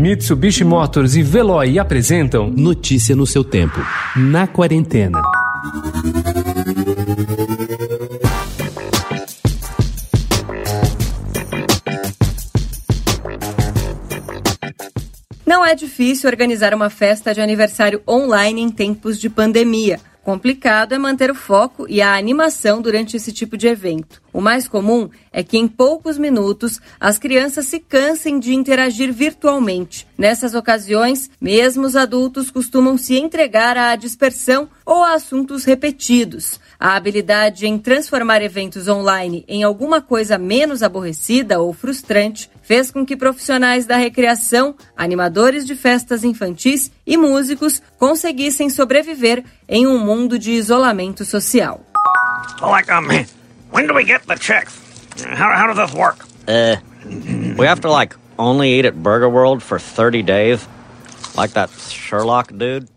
Mitsubishi Motors e Veloy apresentam Notícia no seu tempo. Na quarentena. Não é difícil organizar uma festa de aniversário online em tempos de pandemia. Complicado é manter o foco e a animação durante esse tipo de evento. O mais comum é que em poucos minutos as crianças se cansem de interagir virtualmente. Nessas ocasiões, mesmo os adultos costumam se entregar à dispersão ou a assuntos repetidos. A habilidade em transformar eventos online em alguma coisa menos aborrecida ou frustrante fez com que profissionais da recreação, animadores de festas infantis e músicos conseguissem sobreviver em um mundo de isolamento social. Um, when do we get the checks? How, how does this work? Uh, we have to, like, only eat at Burger World for 30 days? Like that Sherlock dude?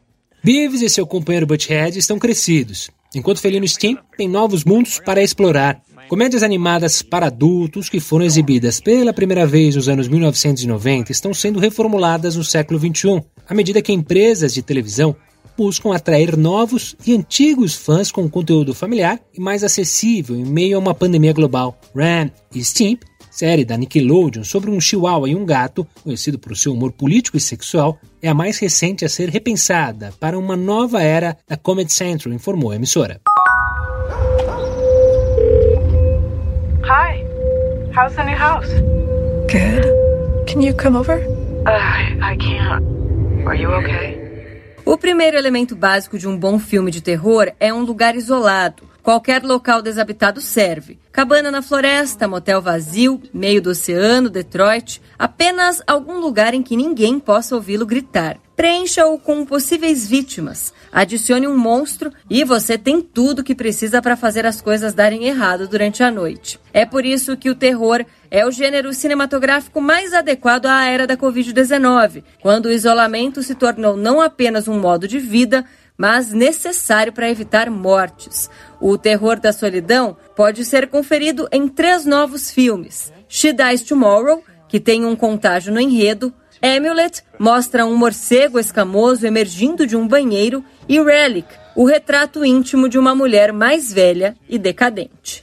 Beavis e seu companheiro Butthead estão crescidos enquanto Felino Steam tem novos mundos para explorar. Comédias animadas para adultos que foram exibidas pela primeira vez nos anos 1990 estão sendo reformuladas no século XXI, à medida que empresas de televisão buscam atrair novos e antigos fãs com conteúdo familiar e mais acessível em meio a uma pandemia global. Ran e Stimp série da Nickelodeon sobre um chihuahua e um gato, conhecido por seu humor político e sexual, é a mais recente a ser repensada para uma nova era da Comedy Central, informou a emissora. Hi, how's the new house? Good. Can you come over? Uh, I, I can't. Are you okay? O primeiro elemento básico de um bom filme de terror é um lugar isolado Qualquer local desabitado serve. Cabana na floresta, motel vazio, meio do oceano, Detroit, apenas algum lugar em que ninguém possa ouvi-lo gritar. Preencha-o com possíveis vítimas. Adicione um monstro e você tem tudo que precisa para fazer as coisas darem errado durante a noite. É por isso que o terror é o gênero cinematográfico mais adequado à era da Covid-19, quando o isolamento se tornou não apenas um modo de vida, mas necessário para evitar mortes. O terror da solidão pode ser conferido em três novos filmes: She Dies Tomorrow, que tem um contágio no enredo, Amulet mostra um morcego escamoso emergindo de um banheiro e Relic, o retrato íntimo de uma mulher mais velha e decadente.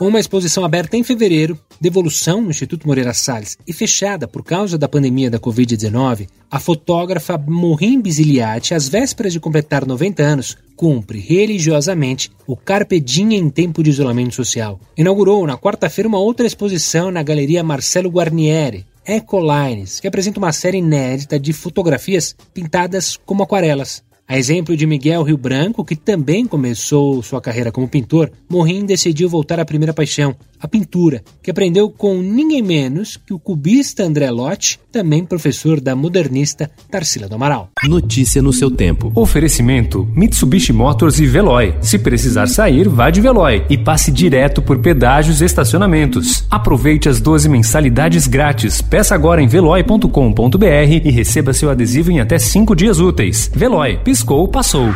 Uma exposição aberta em fevereiro, devolução no Instituto Moreira Salles e fechada por causa da pandemia da Covid-19, a fotógrafa Morim Bisiliati, às vésperas de completar 90 anos, cumpre religiosamente o Carpe Diem em tempo de isolamento social. Inaugurou na quarta-feira uma outra exposição na Galeria Marcelo Guarnieri, Ecolines, que apresenta uma série inédita de fotografias pintadas como aquarelas. A exemplo de Miguel Rio Branco, que também começou sua carreira como pintor, Morim decidiu voltar à primeira paixão, a pintura, que aprendeu com ninguém menos que o cubista André Lotti, também professor da modernista Tarsila do Amaral. Notícia no seu tempo. Oferecimento: Mitsubishi Motors e Veloy. Se precisar sair, vá de Veloy e passe direto por pedágios e estacionamentos. Aproveite as 12 mensalidades grátis. Peça agora em veloy.com.br e receba seu adesivo em até 5 dias úteis. Veloy, piscou, passou.